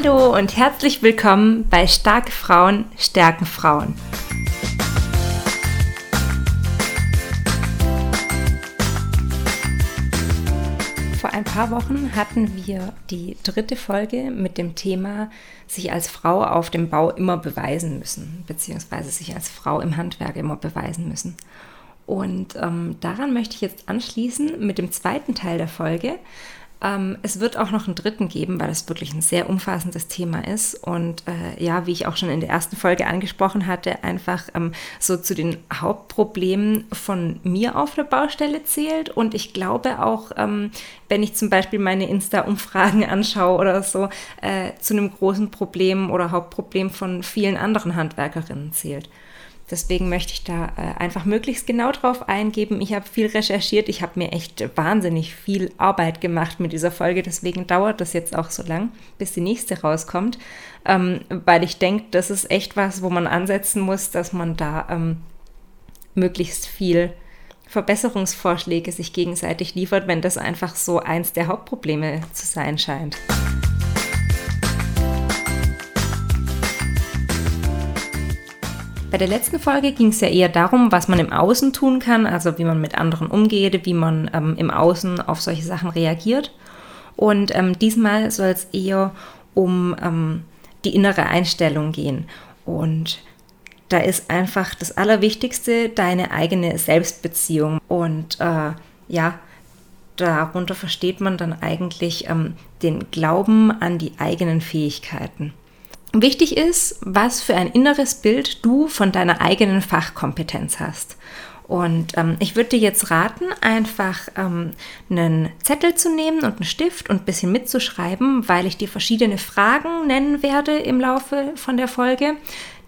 Hallo und herzlich willkommen bei Starke Frauen stärken Frauen. Vor ein paar Wochen hatten wir die dritte Folge mit dem Thema sich als Frau auf dem Bau immer beweisen müssen, beziehungsweise sich als Frau im Handwerk immer beweisen müssen. Und ähm, daran möchte ich jetzt anschließen mit dem zweiten Teil der Folge, ähm, es wird auch noch einen dritten geben, weil es wirklich ein sehr umfassendes Thema ist. Und äh, ja, wie ich auch schon in der ersten Folge angesprochen hatte, einfach ähm, so zu den Hauptproblemen von mir auf der Baustelle zählt. Und ich glaube auch, ähm, wenn ich zum Beispiel meine Insta-Umfragen anschaue oder so, äh, zu einem großen Problem oder Hauptproblem von vielen anderen Handwerkerinnen zählt. Deswegen möchte ich da äh, einfach möglichst genau drauf eingeben. Ich habe viel recherchiert. Ich habe mir echt wahnsinnig viel Arbeit gemacht mit dieser Folge. Deswegen dauert das jetzt auch so lang, bis die nächste rauskommt. Ähm, weil ich denke, das ist echt was, wo man ansetzen muss, dass man da ähm, möglichst viel Verbesserungsvorschläge sich gegenseitig liefert, wenn das einfach so eins der Hauptprobleme zu sein scheint. Bei der letzten Folge ging es ja eher darum, was man im Außen tun kann, also wie man mit anderen umgeht, wie man ähm, im Außen auf solche Sachen reagiert. Und ähm, diesmal soll es eher um ähm, die innere Einstellung gehen. Und da ist einfach das Allerwichtigste deine eigene Selbstbeziehung. Und äh, ja, darunter versteht man dann eigentlich ähm, den Glauben an die eigenen Fähigkeiten. Wichtig ist, was für ein inneres Bild du von deiner eigenen Fachkompetenz hast. Und ähm, ich würde dir jetzt raten, einfach ähm, einen Zettel zu nehmen und einen Stift und ein bisschen mitzuschreiben, weil ich dir verschiedene Fragen nennen werde im Laufe von der Folge,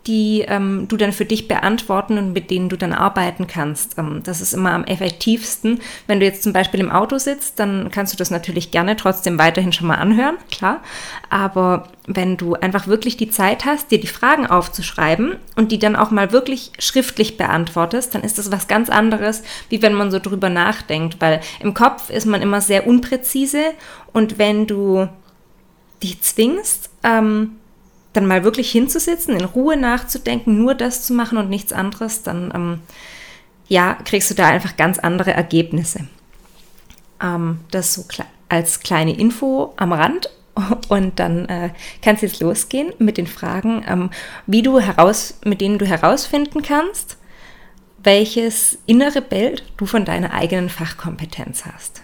die ähm, du dann für dich beantworten und mit denen du dann arbeiten kannst. Ähm, das ist immer am effektivsten. Wenn du jetzt zum Beispiel im Auto sitzt, dann kannst du das natürlich gerne trotzdem weiterhin schon mal anhören, klar. Aber wenn du einfach wirklich die Zeit hast, dir die Fragen aufzuschreiben und die dann auch mal wirklich schriftlich beantwortest, dann ist das was ganz anderes, wie wenn man so drüber nachdenkt, weil im Kopf ist man immer sehr unpräzise und wenn du dich zwingst, ähm, dann mal wirklich hinzusitzen, in Ruhe nachzudenken, nur das zu machen und nichts anderes, dann ähm, ja, kriegst du da einfach ganz andere Ergebnisse. Ähm, das so kle als kleine Info am Rand. Und dann äh, kannst du jetzt losgehen mit den Fragen, ähm, wie du heraus, mit denen du herausfinden kannst, welches innere Bild du von deiner eigenen Fachkompetenz hast.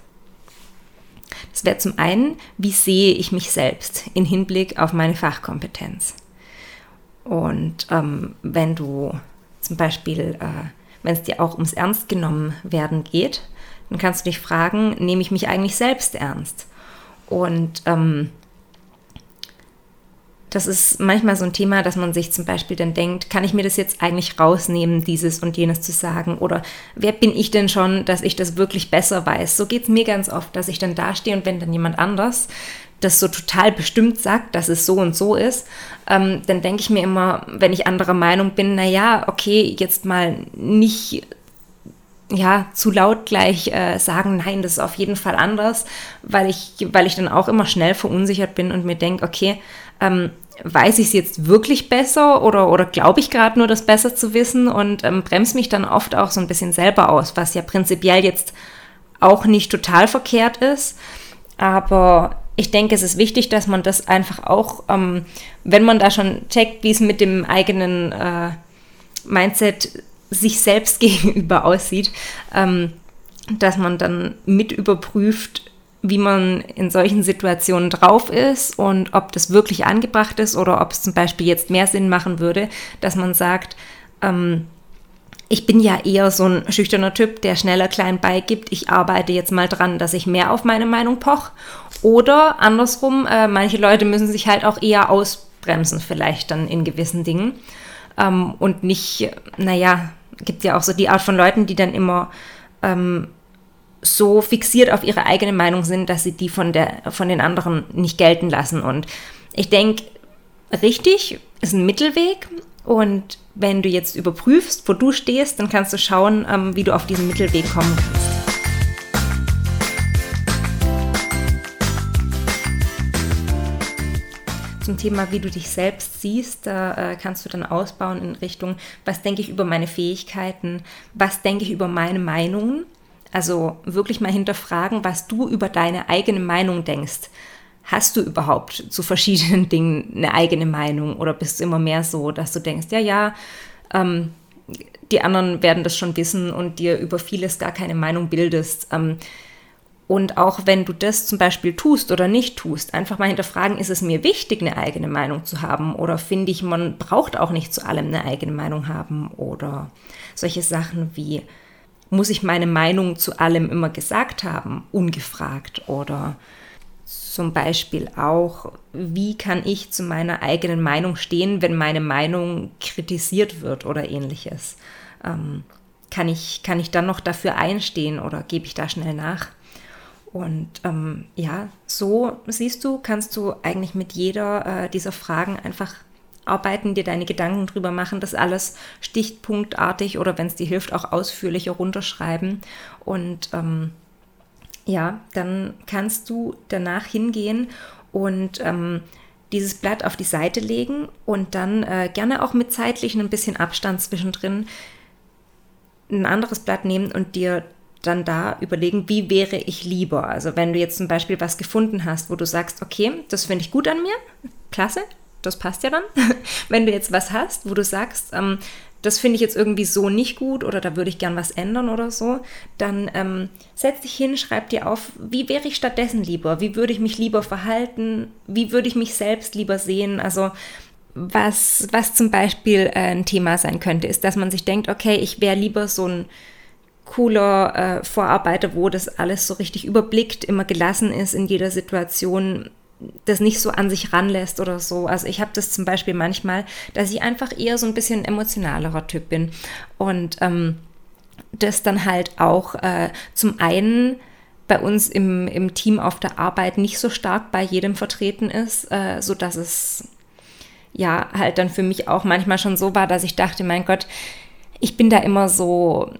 Das wäre zum einen, wie sehe ich mich selbst in Hinblick auf meine Fachkompetenz. Und ähm, wenn du zum Beispiel, äh, wenn es dir auch ums Ernst genommen werden geht, dann kannst du dich fragen, nehme ich mich eigentlich selbst ernst? Und ähm, das ist manchmal so ein Thema, dass man sich zum Beispiel dann denkt, kann ich mir das jetzt eigentlich rausnehmen, dieses und jenes zu sagen? Oder wer bin ich denn schon, dass ich das wirklich besser weiß? So geht es mir ganz oft, dass ich dann dastehe und wenn dann jemand anders das so total bestimmt sagt, dass es so und so ist, ähm, dann denke ich mir immer, wenn ich anderer Meinung bin, naja, okay, jetzt mal nicht ja, zu laut gleich äh, sagen, nein, das ist auf jeden Fall anders, weil ich, weil ich dann auch immer schnell verunsichert bin und mir denke, okay, ähm, weiß ich es jetzt wirklich besser oder, oder glaube ich gerade nur, das besser zu wissen und ähm, bremse mich dann oft auch so ein bisschen selber aus, was ja prinzipiell jetzt auch nicht total verkehrt ist. Aber ich denke, es ist wichtig, dass man das einfach auch, ähm, wenn man da schon checkt, wie es mit dem eigenen äh, Mindset sich selbst gegenüber aussieht, ähm, dass man dann mit überprüft, wie man in solchen Situationen drauf ist und ob das wirklich angebracht ist oder ob es zum Beispiel jetzt mehr Sinn machen würde, dass man sagt, ähm, ich bin ja eher so ein schüchterner Typ, der schneller klein beigibt. Ich arbeite jetzt mal dran, dass ich mehr auf meine Meinung poch. Oder andersrum, äh, manche Leute müssen sich halt auch eher ausbremsen, vielleicht dann in gewissen Dingen. Ähm, und nicht, naja, gibt ja auch so die Art von Leuten, die dann immer ähm, so fixiert auf ihre eigene Meinung sind, dass sie die von, der, von den anderen nicht gelten lassen. Und ich denke, richtig ist ein Mittelweg. Und wenn du jetzt überprüfst, wo du stehst, dann kannst du schauen, ähm, wie du auf diesen Mittelweg kommen kannst. zum Thema, wie du dich selbst siehst. Da äh, kannst du dann ausbauen in Richtung, was denke ich über meine Fähigkeiten, was denke ich über meine Meinungen. Also wirklich mal hinterfragen, was du über deine eigene Meinung denkst. Hast du überhaupt zu verschiedenen Dingen eine eigene Meinung oder bist du immer mehr so, dass du denkst, ja, ja, ähm, die anderen werden das schon wissen und dir über vieles gar keine Meinung bildest. Ähm, und auch wenn du das zum Beispiel tust oder nicht tust, einfach mal hinterfragen, ist es mir wichtig, eine eigene Meinung zu haben? Oder finde ich, man braucht auch nicht zu allem eine eigene Meinung haben? Oder solche Sachen wie, muss ich meine Meinung zu allem immer gesagt haben, ungefragt? Oder zum Beispiel auch, wie kann ich zu meiner eigenen Meinung stehen, wenn meine Meinung kritisiert wird oder ähnliches? Ähm, kann, ich, kann ich dann noch dafür einstehen oder gebe ich da schnell nach? Und ähm, ja, so siehst du, kannst du eigentlich mit jeder äh, dieser Fragen einfach arbeiten, dir deine Gedanken drüber machen, das alles stichpunktartig oder wenn es dir hilft, auch ausführlicher runterschreiben. Und ähm, ja, dann kannst du danach hingehen und ähm, dieses Blatt auf die Seite legen und dann äh, gerne auch mit zeitlichen ein bisschen Abstand zwischendrin ein anderes Blatt nehmen und dir dann da überlegen, wie wäre ich lieber. Also wenn du jetzt zum Beispiel was gefunden hast, wo du sagst, okay, das finde ich gut an mir, klasse, das passt ja dann. wenn du jetzt was hast, wo du sagst, ähm, das finde ich jetzt irgendwie so nicht gut oder da würde ich gern was ändern oder so, dann ähm, setz dich hin, schreib dir auf, wie wäre ich stattdessen lieber, wie würde ich mich lieber verhalten, wie würde ich mich selbst lieber sehen. Also was, was zum Beispiel äh, ein Thema sein könnte, ist, dass man sich denkt, okay, ich wäre lieber so ein cooler äh, Vorarbeiter, wo das alles so richtig überblickt, immer gelassen ist in jeder Situation, das nicht so an sich ranlässt oder so. Also ich habe das zum Beispiel manchmal, dass ich einfach eher so ein bisschen emotionalerer Typ bin und ähm, das dann halt auch äh, zum einen bei uns im, im Team auf der Arbeit nicht so stark bei jedem vertreten ist, äh, so dass es ja halt dann für mich auch manchmal schon so war, dass ich dachte, mein Gott, ich bin da immer so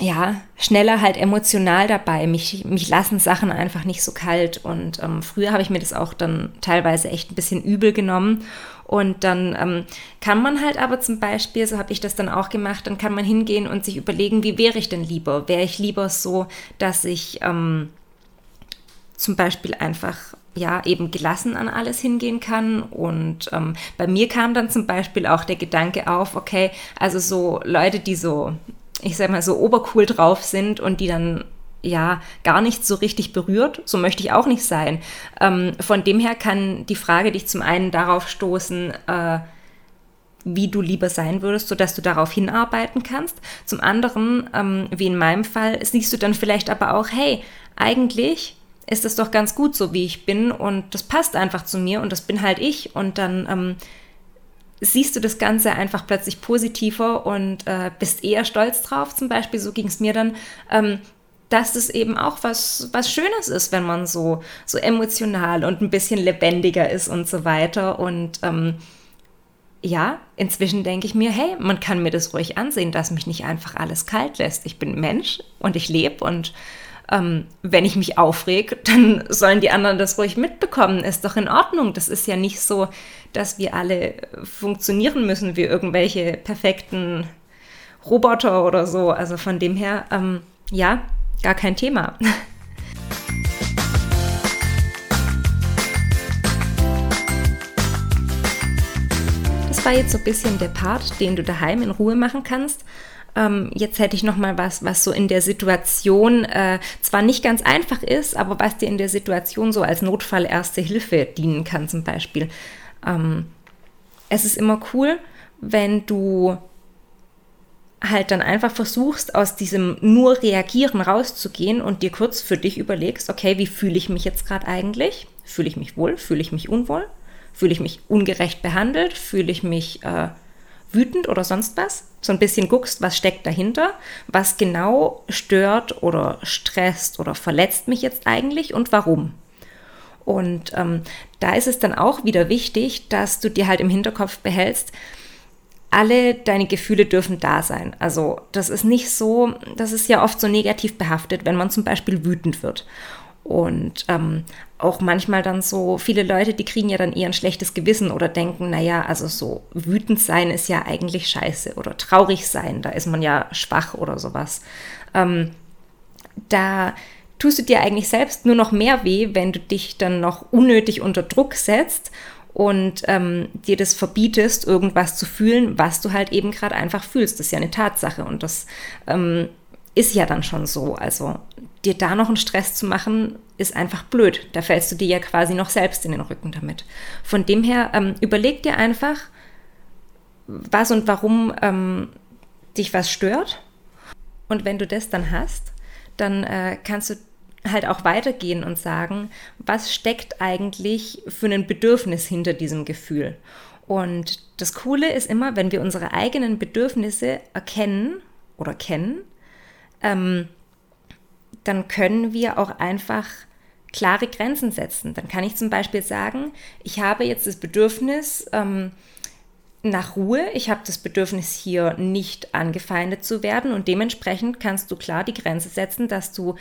ja, schneller halt emotional dabei. Mich, mich lassen Sachen einfach nicht so kalt. Und ähm, früher habe ich mir das auch dann teilweise echt ein bisschen übel genommen. Und dann ähm, kann man halt aber zum Beispiel, so habe ich das dann auch gemacht, dann kann man hingehen und sich überlegen, wie wäre ich denn lieber? Wäre ich lieber so, dass ich ähm, zum Beispiel einfach ja eben gelassen an alles hingehen kann. Und ähm, bei mir kam dann zum Beispiel auch der Gedanke auf, okay, also so Leute, die so ich sag mal, so obercool drauf sind und die dann ja gar nicht so richtig berührt. So möchte ich auch nicht sein. Ähm, von dem her kann die Frage dich zum einen darauf stoßen, äh, wie du lieber sein würdest, sodass du darauf hinarbeiten kannst. Zum anderen, ähm, wie in meinem Fall, siehst du dann vielleicht aber auch, hey, eigentlich ist das doch ganz gut so, wie ich bin und das passt einfach zu mir und das bin halt ich und dann ähm, siehst du das Ganze einfach plötzlich positiver und äh, bist eher stolz drauf. Zum Beispiel, so ging es mir dann, ähm, dass es eben auch was, was Schönes ist, wenn man so, so emotional und ein bisschen lebendiger ist und so weiter. Und ähm, ja, inzwischen denke ich mir, hey, man kann mir das ruhig ansehen, dass mich nicht einfach alles kalt lässt. Ich bin Mensch und ich lebe und ähm, wenn ich mich aufreg, dann sollen die anderen das ruhig mitbekommen. Ist doch in Ordnung. Das ist ja nicht so, dass wir alle funktionieren müssen wie irgendwelche perfekten Roboter oder so. Also von dem her, ähm, ja, gar kein Thema. Das war jetzt so ein bisschen der Part, den du daheim in Ruhe machen kannst. Ähm, jetzt hätte ich noch mal was, was so in der Situation äh, zwar nicht ganz einfach ist, aber was dir in der Situation so als Notfall erste Hilfe dienen kann zum Beispiel. Ähm, es ist immer cool, wenn du halt dann einfach versuchst, aus diesem nur Reagieren rauszugehen und dir kurz für dich überlegst, okay, wie fühle ich mich jetzt gerade eigentlich? Fühle ich mich wohl? Fühle ich mich unwohl? Fühle ich mich ungerecht behandelt? Fühle ich mich äh, wütend oder sonst was? So ein bisschen guckst, was steckt dahinter? Was genau stört oder stresst oder verletzt mich jetzt eigentlich und warum? Und ähm, da ist es dann auch wieder wichtig, dass du dir halt im Hinterkopf behältst, alle deine Gefühle dürfen da sein. Also das ist nicht so, das ist ja oft so negativ behaftet, wenn man zum Beispiel wütend wird. Und ähm, auch manchmal dann so, viele Leute, die kriegen ja dann eher ein schlechtes Gewissen oder denken, naja, also so wütend sein ist ja eigentlich scheiße oder traurig sein, da ist man ja schwach oder sowas. Ähm, da tust du dir eigentlich selbst nur noch mehr weh, wenn du dich dann noch unnötig unter Druck setzt und ähm, dir das verbietest, irgendwas zu fühlen, was du halt eben gerade einfach fühlst. Das ist ja eine Tatsache und das ähm, ist ja dann schon so. Also dir da noch einen Stress zu machen, ist einfach blöd. Da fällst du dir ja quasi noch selbst in den Rücken damit. Von dem her, ähm, überleg dir einfach, was und warum ähm, dich was stört. Und wenn du das dann hast, dann äh, kannst du halt auch weitergehen und sagen, was steckt eigentlich für ein Bedürfnis hinter diesem Gefühl. Und das Coole ist immer, wenn wir unsere eigenen Bedürfnisse erkennen oder kennen, ähm, dann können wir auch einfach klare Grenzen setzen. Dann kann ich zum Beispiel sagen, ich habe jetzt das Bedürfnis ähm, nach Ruhe, ich habe das Bedürfnis hier nicht angefeindet zu werden und dementsprechend kannst du klar die Grenze setzen, dass du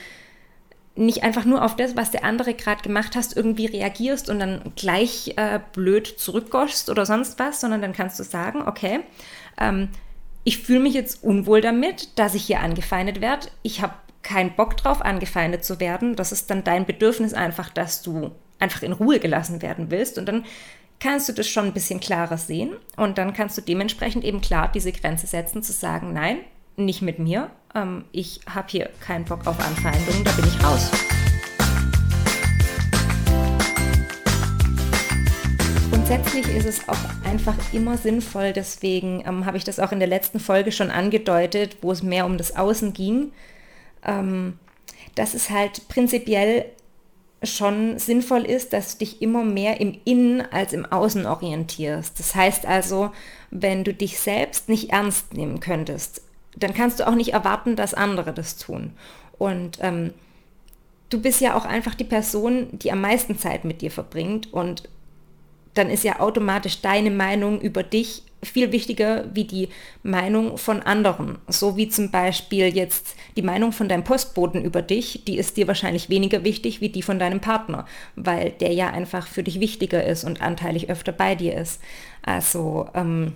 nicht einfach nur auf das, was der andere gerade gemacht hast, irgendwie reagierst und dann gleich äh, blöd zurückgoschst oder sonst was, sondern dann kannst du sagen, okay, ähm, ich fühle mich jetzt unwohl damit, dass ich hier angefeindet werde. Ich habe keinen Bock drauf, angefeindet zu werden. Das ist dann dein Bedürfnis einfach, dass du einfach in Ruhe gelassen werden willst. Und dann kannst du das schon ein bisschen klarer sehen. Und dann kannst du dementsprechend eben klar diese Grenze setzen, zu sagen, nein, nicht mit mir. Ähm, ich habe hier keinen Bock auf Anfeindungen, da bin ich raus. Grundsätzlich ist es auch einfach immer sinnvoll, deswegen ähm, habe ich das auch in der letzten Folge schon angedeutet, wo es mehr um das Außen ging, ähm, dass es halt prinzipiell schon sinnvoll ist, dass du dich immer mehr im Innen als im Außen orientierst. Das heißt also, wenn du dich selbst nicht ernst nehmen könntest, dann kannst du auch nicht erwarten, dass andere das tun. Und ähm, du bist ja auch einfach die Person, die am meisten Zeit mit dir verbringt und dann ist ja automatisch deine Meinung über dich viel wichtiger wie die Meinung von anderen. So wie zum Beispiel jetzt die Meinung von deinem Postboten über dich, die ist dir wahrscheinlich weniger wichtig wie die von deinem Partner, weil der ja einfach für dich wichtiger ist und anteilig öfter bei dir ist. Also ähm,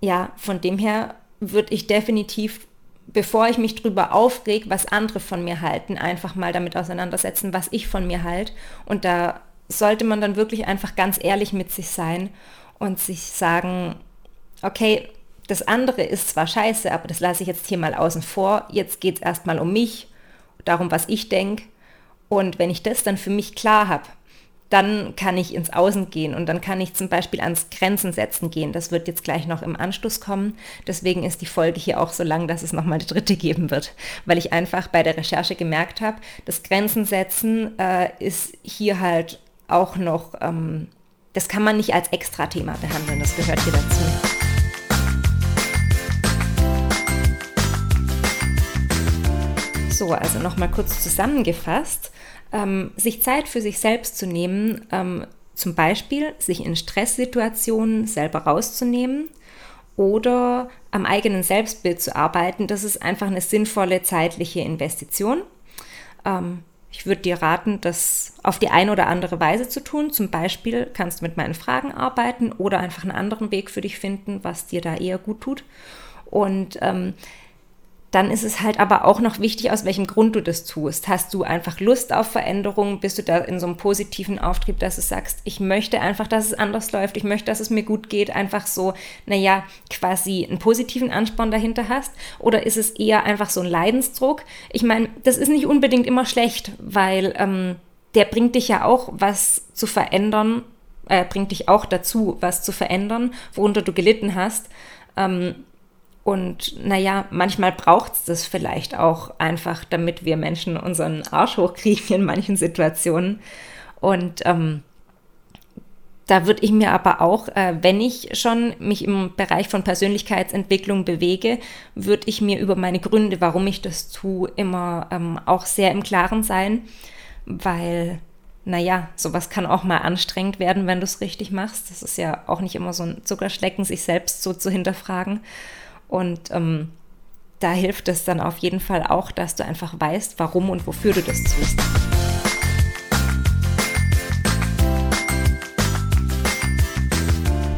ja, von dem her würde ich definitiv, bevor ich mich drüber aufreg, was andere von mir halten, einfach mal damit auseinandersetzen, was ich von mir halte. Und da sollte man dann wirklich einfach ganz ehrlich mit sich sein und sich sagen, okay, das andere ist zwar scheiße, aber das lasse ich jetzt hier mal außen vor. Jetzt geht es erstmal um mich, darum, was ich denke. Und wenn ich das dann für mich klar habe, dann kann ich ins Außen gehen und dann kann ich zum Beispiel ans Grenzen setzen gehen. Das wird jetzt gleich noch im Anschluss kommen. Deswegen ist die Folge hier auch so lang, dass es nochmal eine dritte geben wird, weil ich einfach bei der Recherche gemerkt habe, das Grenzen setzen äh, ist hier halt auch noch, ähm, das kann man nicht als Extra-Thema behandeln, das gehört hier dazu. So, also nochmal kurz zusammengefasst ähm, sich Zeit für sich selbst zu nehmen, ähm, zum Beispiel sich in Stresssituationen selber rauszunehmen oder am eigenen Selbstbild zu arbeiten, das ist einfach eine sinnvolle zeitliche Investition. Ähm, ich würde dir raten, das auf die eine oder andere Weise zu tun. Zum Beispiel kannst du mit meinen Fragen arbeiten oder einfach einen anderen Weg für dich finden, was dir da eher gut tut. Und ähm, dann ist es halt aber auch noch wichtig, aus welchem Grund du das tust. Hast du einfach Lust auf Veränderung? Bist du da in so einem positiven Auftrieb, dass du sagst, ich möchte einfach, dass es anders läuft, ich möchte, dass es mir gut geht, einfach so, naja, quasi einen positiven Ansporn dahinter hast? Oder ist es eher einfach so ein Leidensdruck? Ich meine, das ist nicht unbedingt immer schlecht, weil ähm, der bringt dich ja auch, was zu verändern, äh, bringt dich auch dazu, was zu verändern, worunter du gelitten hast. Ähm, und naja, manchmal braucht es das vielleicht auch einfach, damit wir Menschen unseren Arsch hochkriegen in manchen Situationen. Und ähm, da würde ich mir aber auch, äh, wenn ich schon mich im Bereich von Persönlichkeitsentwicklung bewege, würde ich mir über meine Gründe, warum ich das tue, immer ähm, auch sehr im Klaren sein, weil, naja, sowas kann auch mal anstrengend werden, wenn du es richtig machst. Das ist ja auch nicht immer so ein Zuckerschlecken, sich selbst so zu hinterfragen. Und ähm, da hilft es dann auf jeden Fall auch, dass du einfach weißt, warum und wofür du das tust.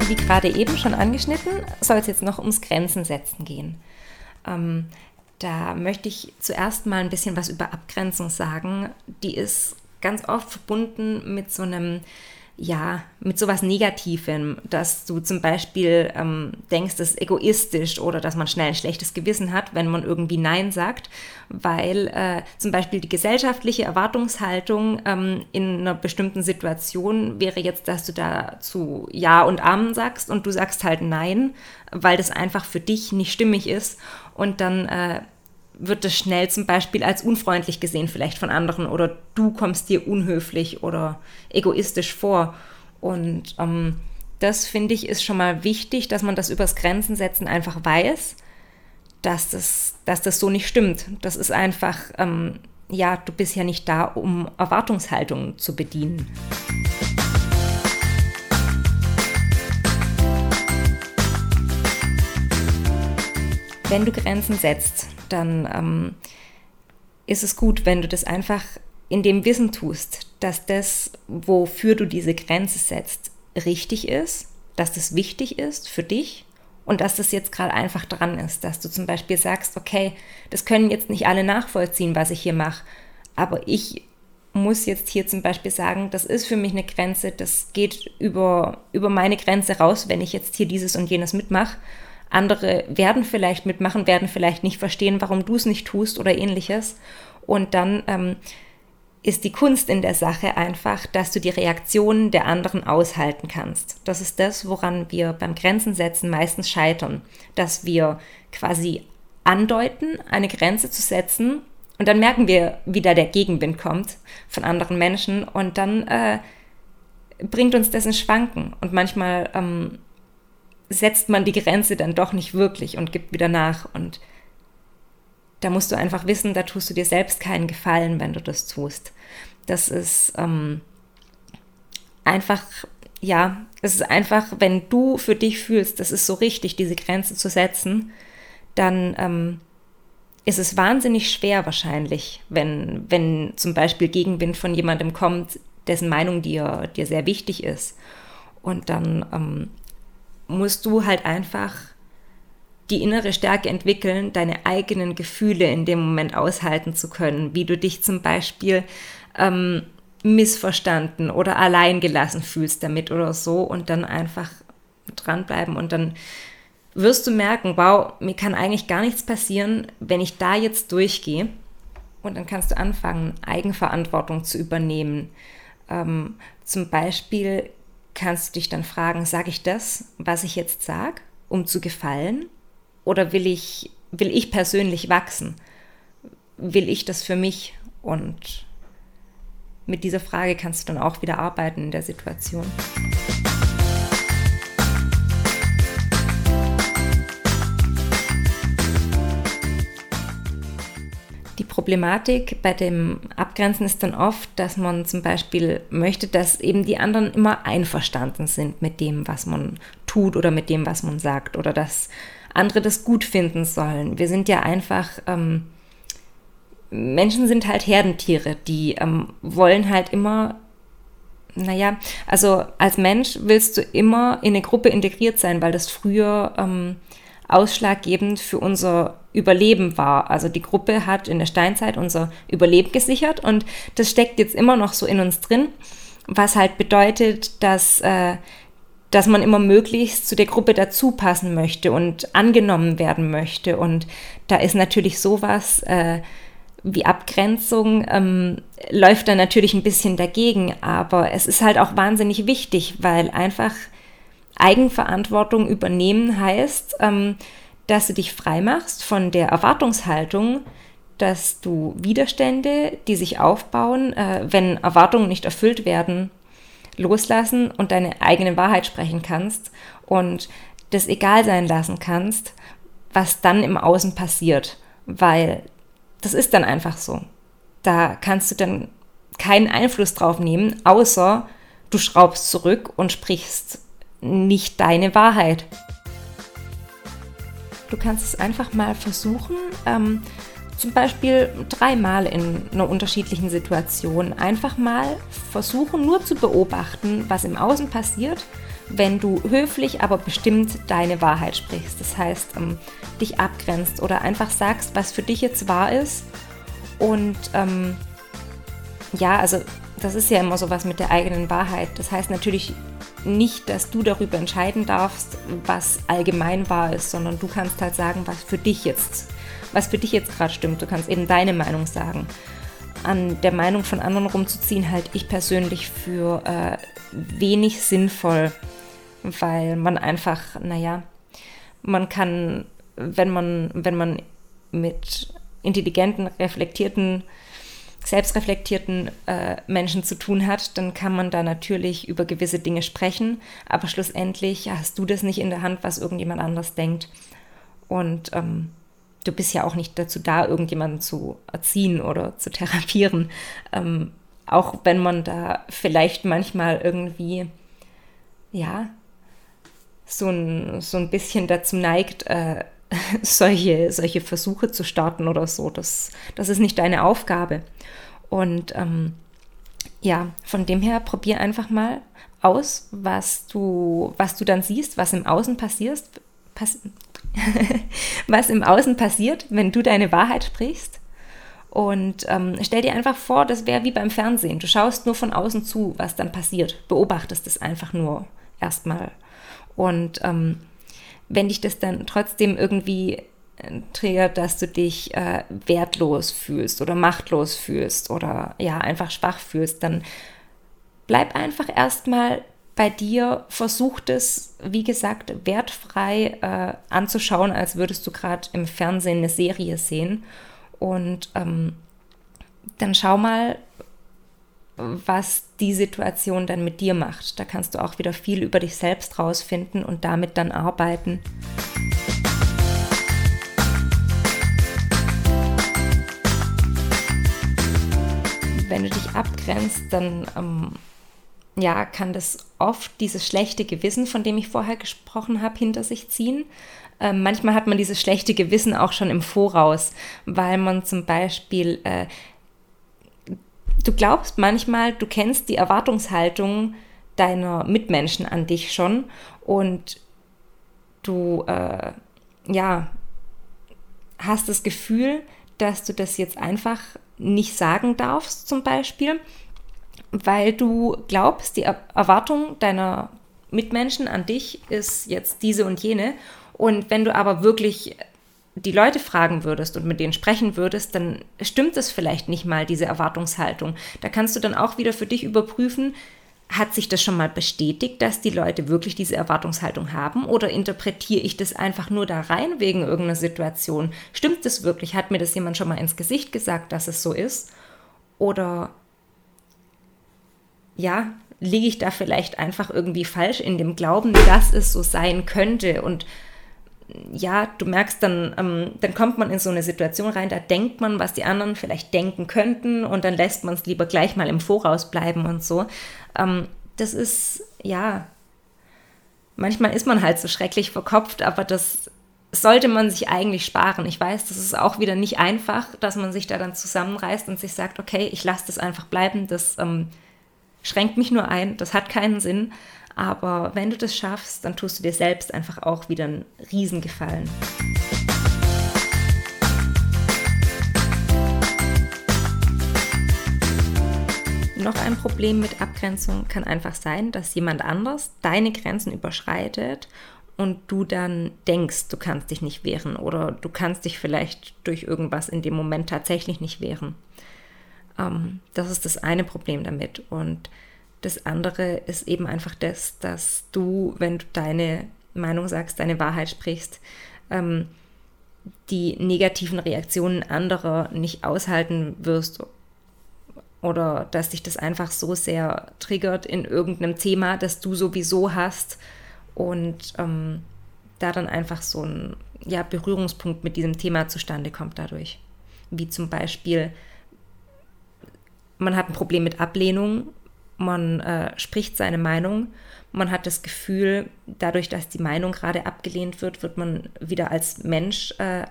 Wie gerade eben schon angeschnitten, soll es jetzt noch ums Grenzen setzen gehen. Ähm, da möchte ich zuerst mal ein bisschen was über Abgrenzung sagen. Die ist ganz oft verbunden mit so einem ja, mit sowas Negativem, dass du zum Beispiel ähm, denkst, das ist egoistisch oder dass man schnell ein schlechtes Gewissen hat, wenn man irgendwie Nein sagt, weil äh, zum Beispiel die gesellschaftliche Erwartungshaltung ähm, in einer bestimmten Situation wäre jetzt, dass du dazu Ja und Amen sagst und du sagst halt Nein, weil das einfach für dich nicht stimmig ist. Und dann äh, wird das schnell zum Beispiel als unfreundlich gesehen vielleicht von anderen oder du kommst dir unhöflich oder egoistisch vor. Und ähm, das finde ich ist schon mal wichtig, dass man das übers Grenzen setzen einfach weiß, dass das, dass das so nicht stimmt. Das ist einfach, ähm, ja, du bist ja nicht da, um Erwartungshaltungen zu bedienen. Wenn du Grenzen setzt, dann ähm, ist es gut, wenn du das einfach in dem Wissen tust, dass das, wofür du diese Grenze setzt, richtig ist, dass das wichtig ist für dich und dass das jetzt gerade einfach dran ist, dass du zum Beispiel sagst, okay, das können jetzt nicht alle nachvollziehen, was ich hier mache, aber ich muss jetzt hier zum Beispiel sagen, das ist für mich eine Grenze, das geht über, über meine Grenze raus, wenn ich jetzt hier dieses und jenes mitmache andere werden vielleicht mitmachen, werden vielleicht nicht verstehen, warum du es nicht tust oder ähnliches. Und dann ähm, ist die Kunst in der Sache einfach, dass du die Reaktionen der anderen aushalten kannst. Das ist das, woran wir beim Grenzen setzen meistens scheitern, dass wir quasi andeuten, eine Grenze zu setzen und dann merken wir, wie da der Gegenwind kommt von anderen Menschen und dann äh, bringt uns das in Schwanken und manchmal ähm, setzt man die Grenze dann doch nicht wirklich und gibt wieder nach. Und da musst du einfach wissen, da tust du dir selbst keinen Gefallen, wenn du das tust. Das ist ähm, einfach, ja, es ist einfach, wenn du für dich fühlst, das ist so richtig, diese Grenze zu setzen, dann ähm, ist es wahnsinnig schwer wahrscheinlich, wenn, wenn zum Beispiel Gegenwind von jemandem kommt, dessen Meinung dir, dir sehr wichtig ist. Und dann ähm, musst du halt einfach die innere Stärke entwickeln, deine eigenen Gefühle in dem Moment aushalten zu können, wie du dich zum Beispiel ähm, missverstanden oder alleingelassen fühlst damit oder so und dann einfach dranbleiben und dann wirst du merken, wow, mir kann eigentlich gar nichts passieren, wenn ich da jetzt durchgehe und dann kannst du anfangen, Eigenverantwortung zu übernehmen. Ähm, zum Beispiel kannst du dich dann fragen, sage ich das, was ich jetzt sage, um zu gefallen? Oder will ich, will ich persönlich wachsen? Will ich das für mich? Und mit dieser Frage kannst du dann auch wieder arbeiten in der Situation. Problematik bei dem Abgrenzen ist dann oft, dass man zum Beispiel möchte, dass eben die anderen immer einverstanden sind mit dem, was man tut oder mit dem, was man sagt oder dass andere das gut finden sollen. Wir sind ja einfach, ähm, Menschen sind halt Herdentiere, die ähm, wollen halt immer naja, also als Mensch willst du immer in eine Gruppe integriert sein, weil das früher ähm, ausschlaggebend für unser Überleben war. Also die Gruppe hat in der Steinzeit unser Überleben gesichert und das steckt jetzt immer noch so in uns drin, was halt bedeutet, dass, äh, dass man immer möglichst zu der Gruppe dazu passen möchte und angenommen werden möchte. Und da ist natürlich sowas äh, wie Abgrenzung, ähm, läuft da natürlich ein bisschen dagegen, aber es ist halt auch wahnsinnig wichtig, weil einfach Eigenverantwortung übernehmen heißt, ähm, dass du dich frei machst von der Erwartungshaltung, dass du Widerstände, die sich aufbauen, äh, wenn Erwartungen nicht erfüllt werden, loslassen und deine eigene Wahrheit sprechen kannst und das egal sein lassen kannst, was dann im Außen passiert, weil das ist dann einfach so. Da kannst du dann keinen Einfluss drauf nehmen, außer du schraubst zurück und sprichst nicht deine Wahrheit. Du kannst es einfach mal versuchen, ähm, zum Beispiel dreimal in einer unterschiedlichen Situation. Einfach mal versuchen, nur zu beobachten, was im Außen passiert, wenn du höflich, aber bestimmt deine Wahrheit sprichst. Das heißt, ähm, dich abgrenzt oder einfach sagst, was für dich jetzt wahr ist. Und ähm, ja, also das ist ja immer so was mit der eigenen Wahrheit. Das heißt natürlich nicht, dass du darüber entscheiden darfst, was allgemein wahr ist, sondern du kannst halt sagen, was für dich jetzt, was für dich jetzt gerade stimmt. Du kannst eben deine Meinung sagen. An der Meinung von anderen rumzuziehen, halte ich persönlich für äh, wenig sinnvoll, weil man einfach, naja, man kann, wenn man, wenn man mit intelligenten, reflektierten selbstreflektierten äh, Menschen zu tun hat, dann kann man da natürlich über gewisse Dinge sprechen, aber schlussendlich hast du das nicht in der Hand, was irgendjemand anderes denkt. Und ähm, du bist ja auch nicht dazu da, irgendjemanden zu erziehen oder zu therapieren. Ähm, auch wenn man da vielleicht manchmal irgendwie, ja, so ein, so ein bisschen dazu neigt, äh, solche, solche Versuche zu starten oder so. Das, das ist nicht deine Aufgabe. Und ähm, ja, von dem her probier einfach mal aus, was du, was du dann siehst, was im Außen passiert, pass was im Außen passiert, wenn du deine Wahrheit sprichst. Und ähm, stell dir einfach vor, das wäre wie beim Fernsehen. Du schaust nur von außen zu, was dann passiert. Beobachtest es einfach nur erstmal. Und ähm, wenn dich das dann trotzdem irgendwie äh, triggert, dass du dich äh, wertlos fühlst oder machtlos fühlst oder ja, einfach schwach fühlst, dann bleib einfach erstmal bei dir, versuch es, wie gesagt, wertfrei äh, anzuschauen, als würdest du gerade im Fernsehen eine Serie sehen. Und ähm, dann schau mal, was die Situation dann mit dir macht. Da kannst du auch wieder viel über dich selbst rausfinden und damit dann arbeiten. Wenn du dich abgrenzt, dann ähm, ja, kann das oft dieses schlechte Gewissen, von dem ich vorher gesprochen habe, hinter sich ziehen. Ähm, manchmal hat man dieses schlechte Gewissen auch schon im Voraus, weil man zum Beispiel äh, du glaubst manchmal, du kennst die Erwartungshaltung deiner Mitmenschen an dich schon und du, äh, ja, hast das Gefühl, dass du das jetzt einfach nicht sagen darfst, zum Beispiel, weil du glaubst, die Erwartung deiner Mitmenschen an dich ist jetzt diese und jene. Und wenn du aber wirklich die Leute fragen würdest und mit denen sprechen würdest, dann stimmt es vielleicht nicht mal, diese Erwartungshaltung. Da kannst du dann auch wieder für dich überprüfen, hat sich das schon mal bestätigt, dass die Leute wirklich diese Erwartungshaltung haben oder interpretiere ich das einfach nur da rein wegen irgendeiner Situation? Stimmt das wirklich? Hat mir das jemand schon mal ins Gesicht gesagt, dass es so ist? Oder ja, liege ich da vielleicht einfach irgendwie falsch in dem Glauben, dass es so sein könnte und ja, du merkst dann, ähm, dann kommt man in so eine Situation rein, da denkt man, was die anderen vielleicht denken könnten und dann lässt man es lieber gleich mal im Voraus bleiben und so. Ähm, das ist, ja, manchmal ist man halt so schrecklich verkopft, aber das sollte man sich eigentlich sparen. Ich weiß, das ist auch wieder nicht einfach, dass man sich da dann zusammenreißt und sich sagt, okay, ich lasse das einfach bleiben, das ähm, schränkt mich nur ein, das hat keinen Sinn. Aber wenn du das schaffst, dann tust du dir selbst einfach auch wieder einen Riesengefallen. Noch ein Problem mit Abgrenzung kann einfach sein, dass jemand anders deine Grenzen überschreitet und du dann denkst, du kannst dich nicht wehren oder du kannst dich vielleicht durch irgendwas in dem Moment tatsächlich nicht wehren. Ähm, das ist das eine Problem damit. Und das andere ist eben einfach das, dass du, wenn du deine Meinung sagst, deine Wahrheit sprichst, ähm, die negativen Reaktionen anderer nicht aushalten wirst oder dass dich das einfach so sehr triggert in irgendeinem Thema, das du sowieso hast und ähm, da dann einfach so ein ja, Berührungspunkt mit diesem Thema zustande kommt dadurch. Wie zum Beispiel, man hat ein Problem mit Ablehnung man äh, spricht seine Meinung, man hat das Gefühl, dadurch, dass die Meinung gerade abgelehnt wird, wird man wieder als Mensch äh,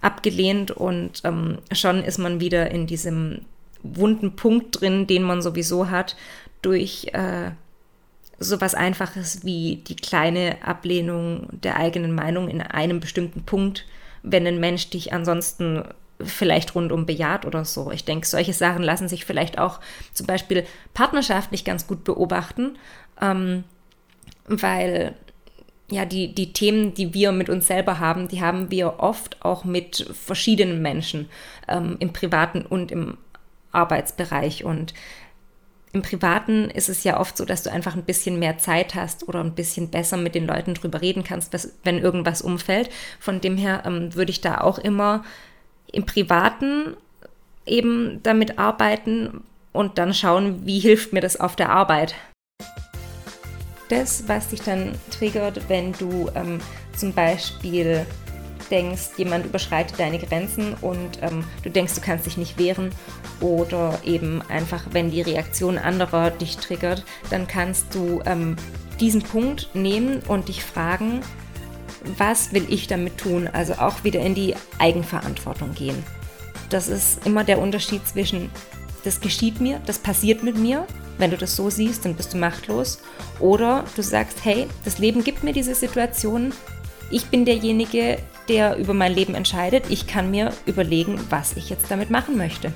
abgelehnt und ähm, schon ist man wieder in diesem wunden Punkt drin, den man sowieso hat, durch äh, sowas Einfaches wie die kleine Ablehnung der eigenen Meinung in einem bestimmten Punkt, wenn ein Mensch dich ansonsten vielleicht rundum bejaht oder so. Ich denke, solche Sachen lassen sich vielleicht auch zum Beispiel partnerschaftlich ganz gut beobachten, ähm, weil ja, die, die Themen, die wir mit uns selber haben, die haben wir oft auch mit verschiedenen Menschen ähm, im privaten und im Arbeitsbereich. Und im Privaten ist es ja oft so, dass du einfach ein bisschen mehr Zeit hast oder ein bisschen besser mit den Leuten drüber reden kannst, was, wenn irgendwas umfällt. Von dem her ähm, würde ich da auch immer im Privaten eben damit arbeiten und dann schauen, wie hilft mir das auf der Arbeit. Das, was dich dann triggert, wenn du ähm, zum Beispiel denkst, jemand überschreitet deine Grenzen und ähm, du denkst, du kannst dich nicht wehren oder eben einfach, wenn die Reaktion anderer dich triggert, dann kannst du ähm, diesen Punkt nehmen und dich fragen, was will ich damit tun? Also auch wieder in die Eigenverantwortung gehen. Das ist immer der Unterschied zwischen, das geschieht mir, das passiert mit mir. Wenn du das so siehst, dann bist du machtlos. Oder du sagst, hey, das Leben gibt mir diese Situation. Ich bin derjenige, der über mein Leben entscheidet. Ich kann mir überlegen, was ich jetzt damit machen möchte.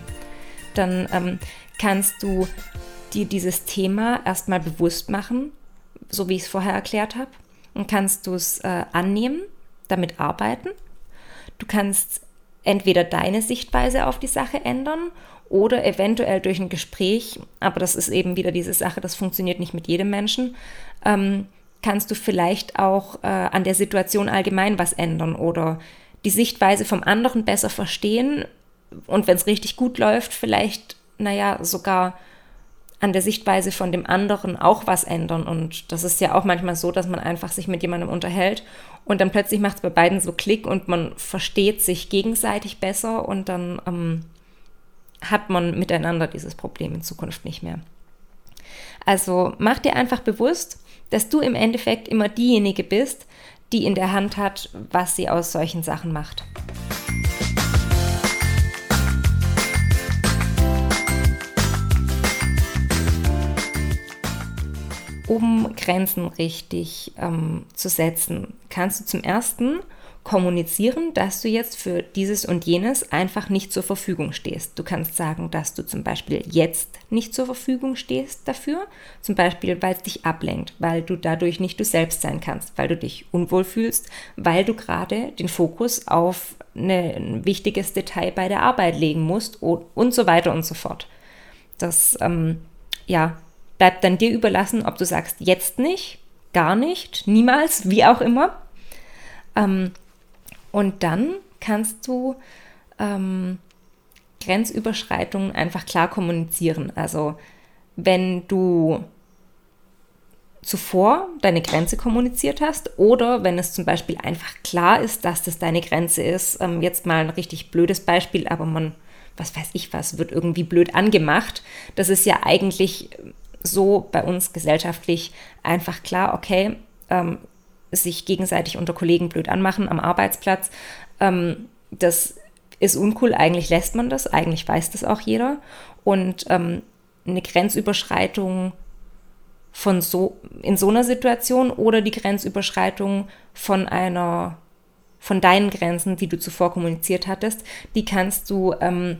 Dann ähm, kannst du dir dieses Thema erstmal bewusst machen, so wie ich es vorher erklärt habe. Dann kannst du es äh, annehmen, damit arbeiten. Du kannst entweder deine Sichtweise auf die Sache ändern oder eventuell durch ein Gespräch, aber das ist eben wieder diese Sache, das funktioniert nicht mit jedem Menschen, ähm, kannst du vielleicht auch äh, an der Situation allgemein was ändern oder die Sichtweise vom anderen besser verstehen und wenn es richtig gut läuft, vielleicht, naja, sogar an der Sichtweise von dem anderen auch was ändern. Und das ist ja auch manchmal so, dass man einfach sich mit jemandem unterhält und dann plötzlich macht es bei beiden so Klick und man versteht sich gegenseitig besser und dann ähm, hat man miteinander dieses Problem in Zukunft nicht mehr. Also mach dir einfach bewusst, dass du im Endeffekt immer diejenige bist, die in der Hand hat, was sie aus solchen Sachen macht. Um Grenzen richtig ähm, zu setzen, kannst du zum ersten kommunizieren, dass du jetzt für dieses und jenes einfach nicht zur Verfügung stehst. Du kannst sagen, dass du zum Beispiel jetzt nicht zur Verfügung stehst dafür, zum Beispiel, weil es dich ablenkt, weil du dadurch nicht du selbst sein kannst, weil du dich unwohl fühlst, weil du gerade den Fokus auf eine, ein wichtiges Detail bei der Arbeit legen musst und, und so weiter und so fort. Das, ähm, ja, bleibt dann dir überlassen, ob du sagst, jetzt nicht, gar nicht, niemals, wie auch immer. Ähm, und dann kannst du ähm, Grenzüberschreitungen einfach klar kommunizieren. Also wenn du zuvor deine Grenze kommuniziert hast oder wenn es zum Beispiel einfach klar ist, dass das deine Grenze ist. Ähm, jetzt mal ein richtig blödes Beispiel, aber man, was weiß ich was, wird irgendwie blöd angemacht. Das ist ja eigentlich so bei uns gesellschaftlich einfach klar, okay, ähm, sich gegenseitig unter Kollegen blöd anmachen am Arbeitsplatz, ähm, das ist uncool, eigentlich lässt man das, eigentlich weiß das auch jeder. Und ähm, eine Grenzüberschreitung von so, in so einer Situation oder die Grenzüberschreitung von einer, von deinen Grenzen, die du zuvor kommuniziert hattest, die kannst du ähm,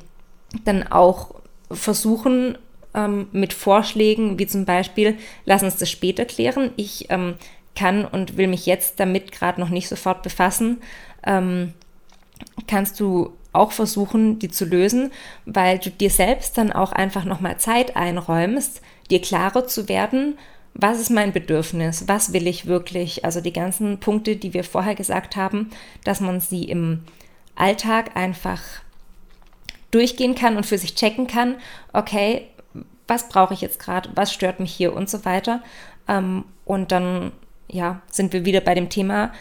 dann auch versuchen ähm, mit Vorschlägen, wie zum Beispiel, lass uns das später klären. Ich ähm, kann und will mich jetzt damit gerade noch nicht sofort befassen. Ähm, kannst du auch versuchen, die zu lösen, weil du dir selbst dann auch einfach nochmal Zeit einräumst, dir klarer zu werden, was ist mein Bedürfnis, was will ich wirklich, also die ganzen Punkte, die wir vorher gesagt haben, dass man sie im Alltag einfach durchgehen kann und für sich checken kann, okay, was brauche ich jetzt gerade, was stört mich hier und so weiter. Ähm, und dann ja, sind wir wieder bei dem Thema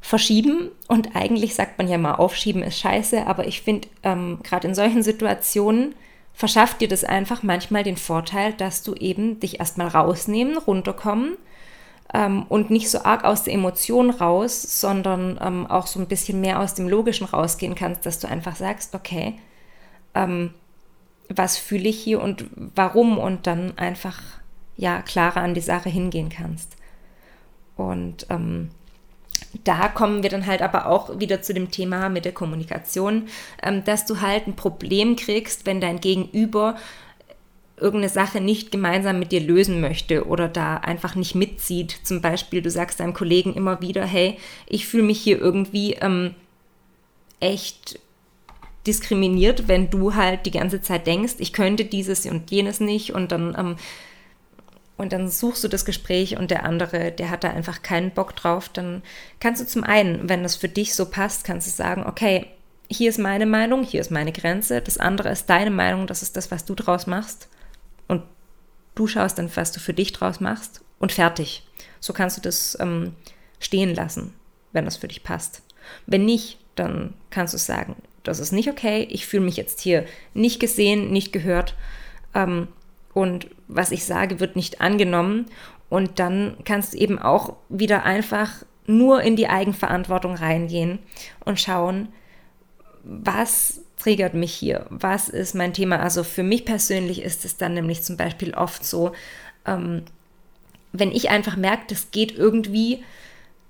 verschieben. Und eigentlich sagt man ja mal, aufschieben ist scheiße, aber ich finde, ähm, gerade in solchen Situationen verschafft dir das einfach manchmal den Vorteil, dass du eben dich erstmal rausnehmen, runterkommen ähm, und nicht so arg aus der Emotion raus, sondern ähm, auch so ein bisschen mehr aus dem Logischen rausgehen kannst, dass du einfach sagst, okay, ähm, was fühle ich hier und warum und dann einfach ja klarer an die Sache hingehen kannst. Und ähm, da kommen wir dann halt aber auch wieder zu dem Thema mit der Kommunikation, ähm, dass du halt ein Problem kriegst, wenn dein Gegenüber irgendeine Sache nicht gemeinsam mit dir lösen möchte oder da einfach nicht mitzieht. Zum Beispiel, du sagst deinem Kollegen immer wieder, hey, ich fühle mich hier irgendwie ähm, echt diskriminiert, wenn du halt die ganze Zeit denkst, ich könnte dieses und jenes nicht und dann ähm, und dann suchst du das Gespräch und der andere, der hat da einfach keinen Bock drauf, dann kannst du zum einen, wenn das für dich so passt, kannst du sagen, okay, hier ist meine Meinung, hier ist meine Grenze, das andere ist deine Meinung, das ist das, was du draus machst und du schaust dann, was du für dich draus machst und fertig. So kannst du das ähm, stehen lassen, wenn das für dich passt. Wenn nicht, dann kannst du sagen, das ist nicht okay, ich fühle mich jetzt hier nicht gesehen, nicht gehört. Ähm, und was ich sage, wird nicht angenommen. Und dann kannst du eben auch wieder einfach nur in die Eigenverantwortung reingehen und schauen, was triggert mich hier, was ist mein Thema. Also für mich persönlich ist es dann nämlich zum Beispiel oft so, ähm, wenn ich einfach merke, das geht irgendwie,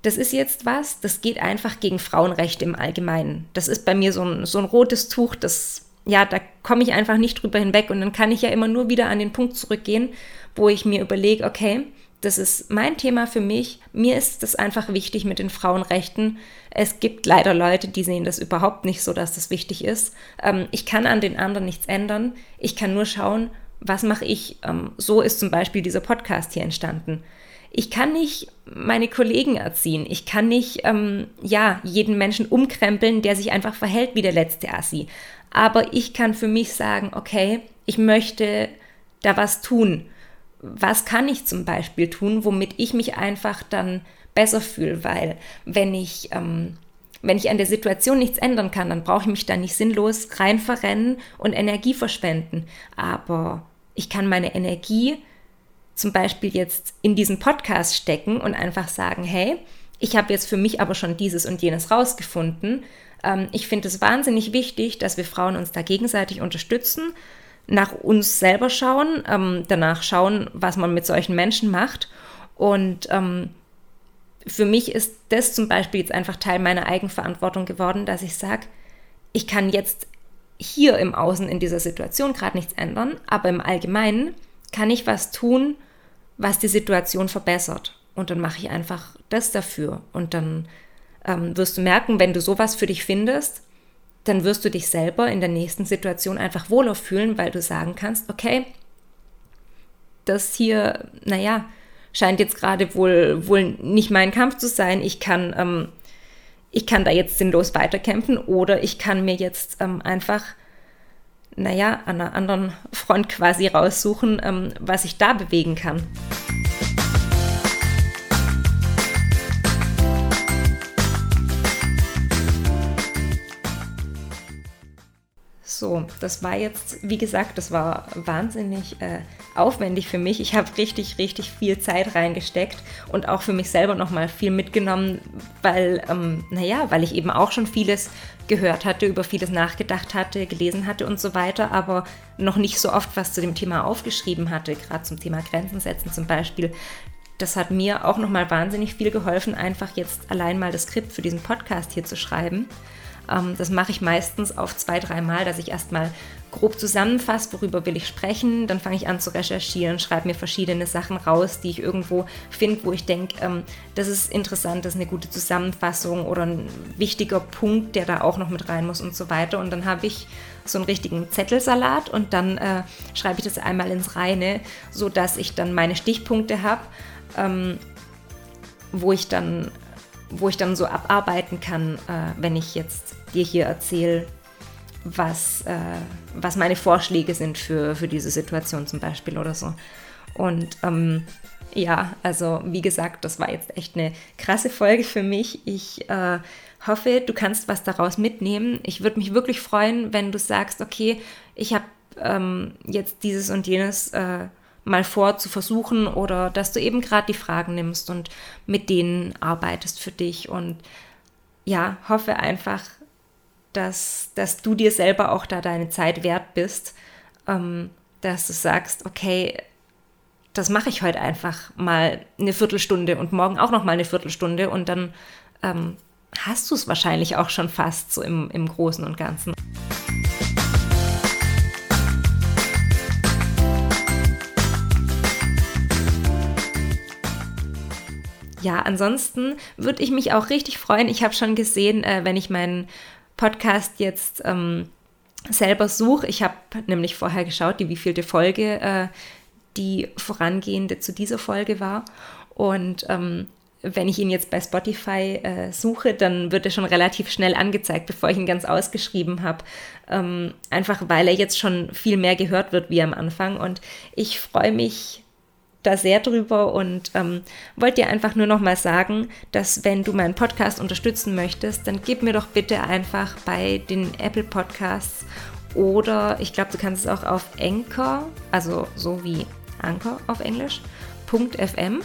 das ist jetzt was, das geht einfach gegen Frauenrechte im Allgemeinen. Das ist bei mir so ein, so ein rotes Tuch, das ja, da komme ich einfach nicht drüber hinweg und dann kann ich ja immer nur wieder an den Punkt zurückgehen, wo ich mir überlege, okay, das ist mein Thema für mich. Mir ist das einfach wichtig mit den Frauenrechten. Es gibt leider Leute, die sehen das überhaupt nicht so, dass das wichtig ist. Ähm, ich kann an den anderen nichts ändern. Ich kann nur schauen, was mache ich. Ähm, so ist zum Beispiel dieser Podcast hier entstanden. Ich kann nicht meine Kollegen erziehen. Ich kann nicht, ähm, ja, jeden Menschen umkrempeln, der sich einfach verhält wie der letzte Assi aber ich kann für mich sagen, okay, ich möchte da was tun. Was kann ich zum Beispiel tun, womit ich mich einfach dann besser fühle? Weil wenn ich, ähm, wenn ich an der Situation nichts ändern kann, dann brauche ich mich da nicht sinnlos rein verrennen und Energie verschwenden. Aber ich kann meine Energie zum Beispiel jetzt in diesen Podcast stecken und einfach sagen, hey, ich habe jetzt für mich aber schon dieses und jenes rausgefunden ähm, ich finde es wahnsinnig wichtig, dass wir Frauen uns da gegenseitig unterstützen, nach uns selber schauen, ähm, danach schauen, was man mit solchen Menschen macht. Und ähm, für mich ist das zum Beispiel jetzt einfach Teil meiner Eigenverantwortung geworden, dass ich sage, ich kann jetzt hier im Außen in dieser Situation gerade nichts ändern, aber im Allgemeinen kann ich was tun, was die Situation verbessert. Und dann mache ich einfach das dafür. Und dann ähm, wirst du merken, wenn du sowas für dich findest, dann wirst du dich selber in der nächsten Situation einfach wohler fühlen, weil du sagen kannst, okay, das hier, naja, scheint jetzt gerade wohl, wohl nicht mein Kampf zu sein. Ich kann, ähm, ich kann da jetzt sinnlos weiterkämpfen oder ich kann mir jetzt ähm, einfach, naja, an einer anderen Front quasi raussuchen, ähm, was ich da bewegen kann. So, das war jetzt, wie gesagt, das war wahnsinnig äh, aufwendig für mich. Ich habe richtig, richtig viel Zeit reingesteckt und auch für mich selber nochmal viel mitgenommen, weil, ähm, naja, weil ich eben auch schon vieles gehört hatte, über vieles nachgedacht hatte, gelesen hatte und so weiter, aber noch nicht so oft was zu dem Thema aufgeschrieben hatte, gerade zum Thema Grenzen setzen zum Beispiel. Das hat mir auch nochmal wahnsinnig viel geholfen, einfach jetzt allein mal das Skript für diesen Podcast hier zu schreiben. Ähm, das mache ich meistens auf zwei, dreimal, dass ich erstmal grob zusammenfasse, worüber will ich sprechen. Dann fange ich an zu recherchieren, schreibe mir verschiedene Sachen raus, die ich irgendwo finde, wo ich denke, ähm, das ist interessant, das ist eine gute Zusammenfassung oder ein wichtiger Punkt, der da auch noch mit rein muss und so weiter. Und dann habe ich so einen richtigen Zettelsalat und dann äh, schreibe ich das einmal ins Reine, sodass ich dann meine Stichpunkte habe, ähm, wo ich dann wo ich dann so abarbeiten kann, äh, wenn ich jetzt dir hier erzähle, was, äh, was meine Vorschläge sind für, für diese Situation zum Beispiel oder so. Und ähm, ja, also wie gesagt, das war jetzt echt eine krasse Folge für mich. Ich äh, hoffe, du kannst was daraus mitnehmen. Ich würde mich wirklich freuen, wenn du sagst, okay, ich habe ähm, jetzt dieses und jenes äh, mal vor zu versuchen oder dass du eben gerade die Fragen nimmst und mit denen arbeitest für dich und ja, hoffe einfach, dass, dass du dir selber auch da deine Zeit wert bist, ähm, dass du sagst, okay, das mache ich heute einfach mal eine Viertelstunde und morgen auch noch mal eine Viertelstunde und dann ähm, hast du es wahrscheinlich auch schon fast so im, im Großen und Ganzen. Ja, ansonsten würde ich mich auch richtig freuen. Ich habe schon gesehen, äh, wenn ich meinen Podcast jetzt ähm, selber suche. Ich habe nämlich vorher geschaut, die wievielte Folge äh, die vorangehende zu dieser Folge war. Und ähm, wenn ich ihn jetzt bei Spotify äh, suche, dann wird er schon relativ schnell angezeigt, bevor ich ihn ganz ausgeschrieben habe. Ähm, einfach weil er jetzt schon viel mehr gehört wird wie am Anfang. Und ich freue mich da sehr drüber und ähm, wollte dir einfach nur noch mal sagen, dass wenn du meinen Podcast unterstützen möchtest, dann gib mir doch bitte einfach bei den Apple Podcasts oder ich glaube, du kannst es auch auf Anchor, also so wie Anchor auf Englisch, .fm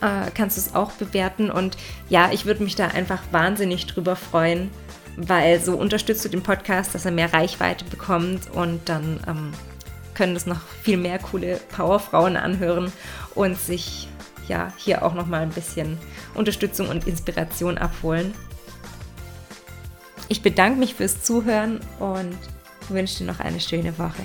äh, kannst du es auch bewerten. Und ja, ich würde mich da einfach wahnsinnig drüber freuen, weil so unterstützt du den Podcast, dass er mehr Reichweite bekommt und dann ähm, können das noch viel mehr coole Powerfrauen anhören und sich ja hier auch noch mal ein bisschen Unterstützung und Inspiration abholen. Ich bedanke mich fürs Zuhören und wünsche dir noch eine schöne Woche.